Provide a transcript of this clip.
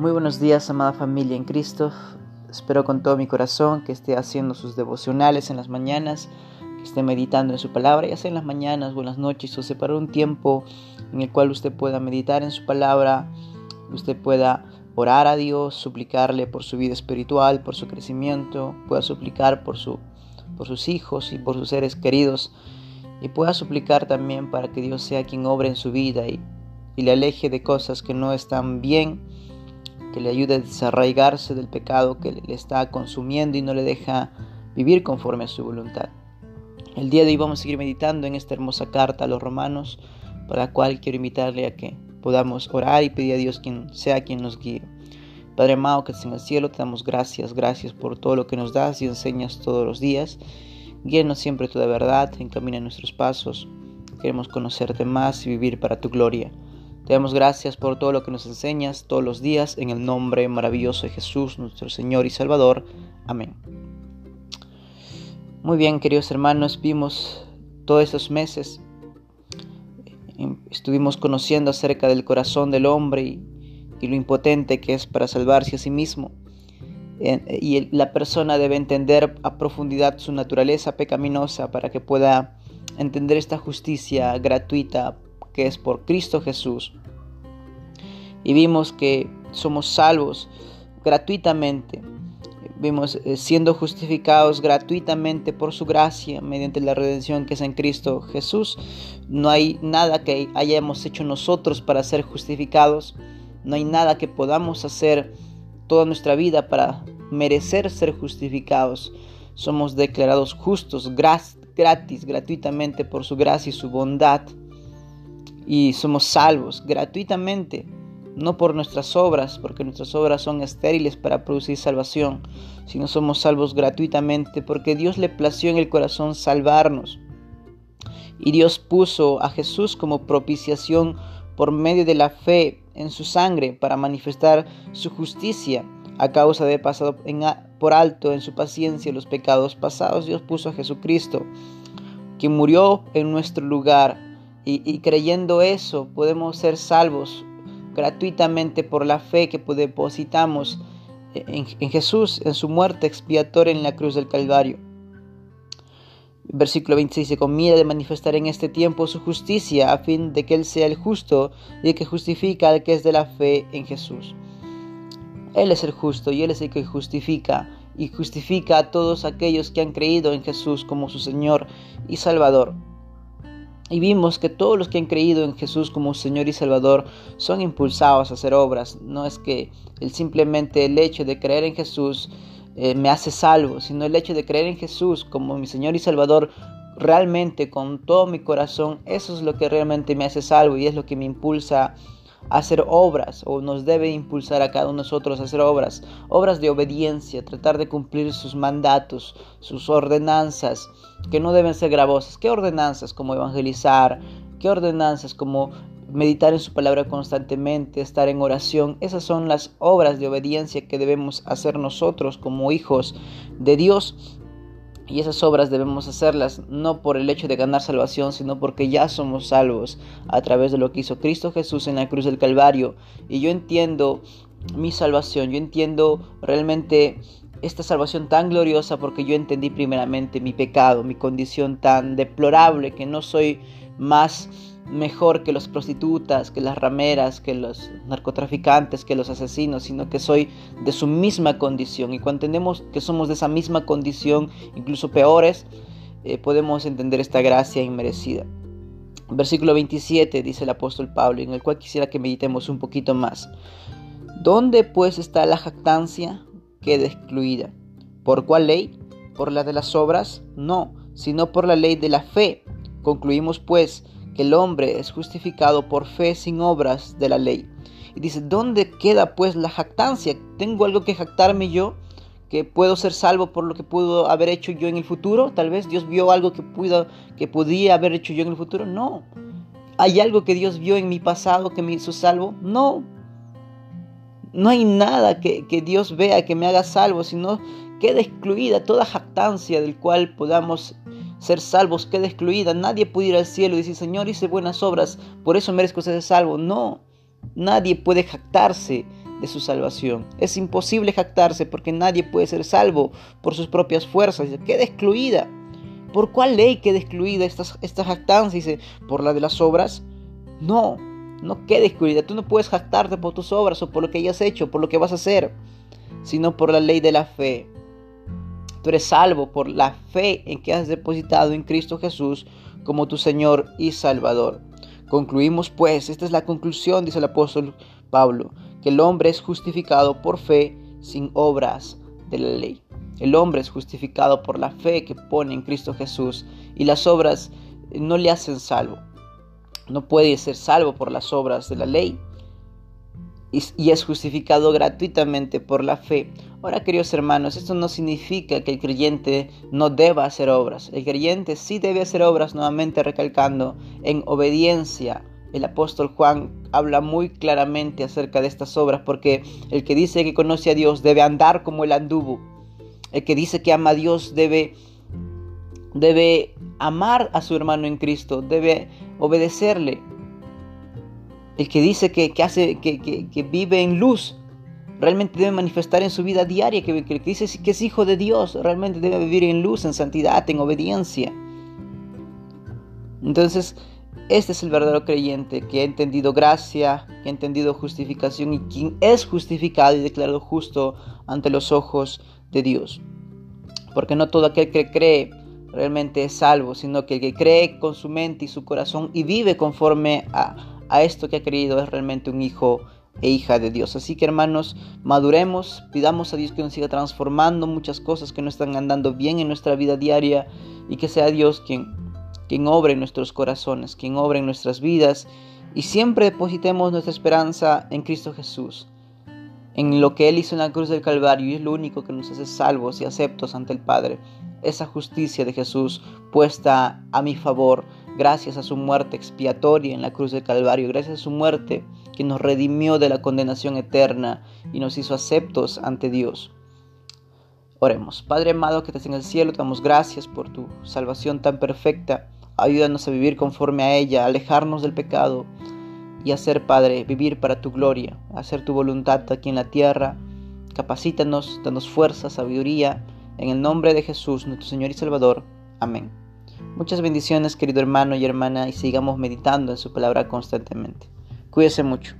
Muy buenos días, amada familia en Cristo. Espero con todo mi corazón que esté haciendo sus devocionales en las mañanas, que esté meditando en su palabra, ya sea en las mañanas o en las noches, o separar un tiempo en el cual usted pueda meditar en su palabra, usted pueda orar a Dios, suplicarle por su vida espiritual, por su crecimiento, pueda suplicar por, su, por sus hijos y por sus seres queridos, y pueda suplicar también para que Dios sea quien obre en su vida y, y le aleje de cosas que no están bien que le ayude a desarraigarse del pecado que le está consumiendo y no le deja vivir conforme a su voluntad. El día de hoy vamos a seguir meditando en esta hermosa carta a los romanos, para la cual quiero invitarle a que podamos orar y pedir a Dios quien sea quien nos guíe. Padre amado que estás en el cielo, te damos gracias, gracias por todo lo que nos das y enseñas todos los días. Guíanos siempre toda verdad, encamina nuestros pasos. Queremos conocerte más y vivir para tu gloria. Te damos gracias por todo lo que nos enseñas todos los días en el nombre maravilloso de Jesús, nuestro Señor y Salvador. Amén. Muy bien, queridos hermanos, vimos todos estos meses, eh, estuvimos conociendo acerca del corazón del hombre y, lo impotente que es para salvarse a sí mismo. Y la persona debe entender a profundidad su naturaleza pecaminosa para que pueda entender esta justicia gratuita que es por Cristo Jesús. Y vimos que somos salvos gratuitamente. Vimos eh, siendo justificados gratuitamente por su gracia mediante la redención que es en Cristo Jesús. No hay nada que hayamos hecho nosotros para ser justificados. No hay nada que podamos hacer toda nuestra vida para merecer ser justificados. Somos declarados justos gratis, gratuitamente por su gracia y su bondad y somos salvos gratuitamente, no por nuestras obras, porque nuestras obras son estériles para producir salvación, sino somos salvos gratuitamente porque Dios le plació en el corazón salvarnos. Y Dios puso a Jesús como propiciación por medio de la fe en su sangre para manifestar su justicia a causa de pasado por alto en su paciencia los pecados pasados. Dios puso a Jesucristo, quien murió en nuestro lugar y, creyendo eso podemos ser salvos gratuitamente por la fe que depositamos en, en, Jesús, en su muerte expiatoria en la cruz del Calvario. Versículo 26 dice, con mira de manifestar en este tiempo su justicia, a fin de que Él sea el justo y el que justifica al que es de la fe en Jesús. Él es el justo y Él es el que justifica y justifica a todos aquellos que han creído en Jesús como su Señor y Salvador. Y vimos que todos los que han creído en Jesús como Señor y Salvador son impulsados a hacer obras. No es que el, simplemente el hecho de creer en Jesús eh, me hace salvo, sino el hecho de creer en Jesús como mi Señor y Salvador realmente con todo mi corazón, eso es lo que realmente me hace salvo y es lo que me impulsa hacer obras o nos debe impulsar a cada uno de nosotros a hacer obras, obras de obediencia, tratar de cumplir sus mandatos, sus ordenanzas, que no deben ser gravosas. ¿Qué ordenanzas como evangelizar? ¿Qué ordenanzas como meditar en su palabra constantemente, estar en oración? Esas son las obras de obediencia que debemos hacer nosotros como hijos de Dios y esas obras debemos hacerlas no por el hecho de ganar salvación, sino porque ya somos salvos a través de lo que hizo Cristo Jesús en la cruz del Calvario. Y yo entiendo mi salvación, yo entiendo realmente esta salvación tan gloriosa porque yo entendí primeramente mi pecado, mi condición tan deplorable que no soy más mejor que las prostitutas, que las rameras, que los narcotraficantes, que los asesinos, sino que soy de su misma condición. Y cuando entendemos que somos de esa misma condición, incluso peores, eh, podemos entender esta gracia inmerecida. Versículo 27 dice el apóstol Pablo, en el cual quisiera que meditemos un poquito más. ¿Dónde pues está la jactancia? Queda excluida. ¿Por cuál ley? ¿Por la de las obras? No, sino por la ley de la fe. Concluimos pues que el hombre es justificado por fe sin obras de la ley. Y dice, ¿dónde queda pues la jactancia? ¿Tengo algo que jactarme yo? ¿Que puedo ser salvo por lo que pudo haber hecho yo en el futuro? Tal vez Dios vio algo que, pudo, que podía haber hecho yo en el futuro. No. ¿Hay algo que Dios vio en mi pasado que me hizo salvo? No. No hay nada que, que Dios vea que me haga salvo, sino queda excluida toda jactancia del cual podamos ser salvos queda excluida. Nadie puede ir al cielo y decir, Señor, hice buenas obras, por eso merezco ser salvo. No, nadie puede jactarse de su salvación. Es imposible jactarse porque nadie puede ser salvo por sus propias fuerzas. Queda excluida. ¿Por cuál ley queda excluida esta, esta jactancia? Dice, ¿por la de las obras? No, no queda excluida. Tú no puedes jactarte por tus obras o por lo que hayas hecho, por lo que vas a hacer, sino por la ley de la fe. Tú eres salvo por la fe en que has depositado en Cristo Jesús como tu Señor y Salvador. Concluimos pues, esta es la conclusión, dice el apóstol Pablo, que el hombre es justificado por fe sin obras de la ley. El hombre es justificado por la fe que pone en Cristo Jesús y las obras no le hacen salvo. No puede ser salvo por las obras de la ley y es justificado gratuitamente por la fe. Ahora, queridos hermanos, esto no significa que el creyente no deba hacer obras. El creyente sí debe hacer obras, nuevamente recalcando, en obediencia. El apóstol Juan habla muy claramente acerca de estas obras, porque el que dice que conoce a Dios debe andar como el anduvo. El que dice que ama a Dios debe, debe amar a su hermano en Cristo, debe obedecerle el que dice que, hace, que, vive en luz, realmente debe manifestar en su vida diaria, que, que dice que es hijo de Dios, realmente debe vivir en luz, en santidad, en obediencia. Entonces, este es el verdadero creyente que ha entendido gracia, que ha entendido justificación y quien es justificado y declarado justo ante los ojos de Dios. Porque no todo aquel que cree realmente es salvo, sino que el que cree con su mente y su corazón y vive conforme a, a esto que ha creído es realmente un hijo e hija de Dios. Así que hermanos, maduremos, pidamos a Dios que nos siga transformando muchas cosas que no están andando bien en nuestra vida diaria y que sea Dios quien, quien obre en nuestros corazones, quien obre en nuestras vidas y siempre depositemos nuestra esperanza en Cristo Jesús, en lo que Él hizo en la cruz del Calvario y es lo único que nos hace salvos y aceptos ante el Padre. Esa justicia de Jesús puesta a mi favor gracias a su muerte expiatoria en la cruz del Calvario, gracias a su muerte que nos redimió de la condenación eterna y nos hizo aceptos ante Dios. Oremos. Padre amado que estás en el cielo, te damos gracias por tu salvación tan perfecta. Ayúdanos a vivir conforme a ella, alejarnos del pecado y a ser, Padre, vivir para tu gloria, hacer tu voluntad aquí en la tierra. Capacítanos, danos fuerza, sabiduría. En el nombre de Jesús, nuestro Señor y Salvador. Amén. Muchas bendiciones, querido hermano y hermana, y sigamos meditando en su palabra constantemente. Cuídese mucho.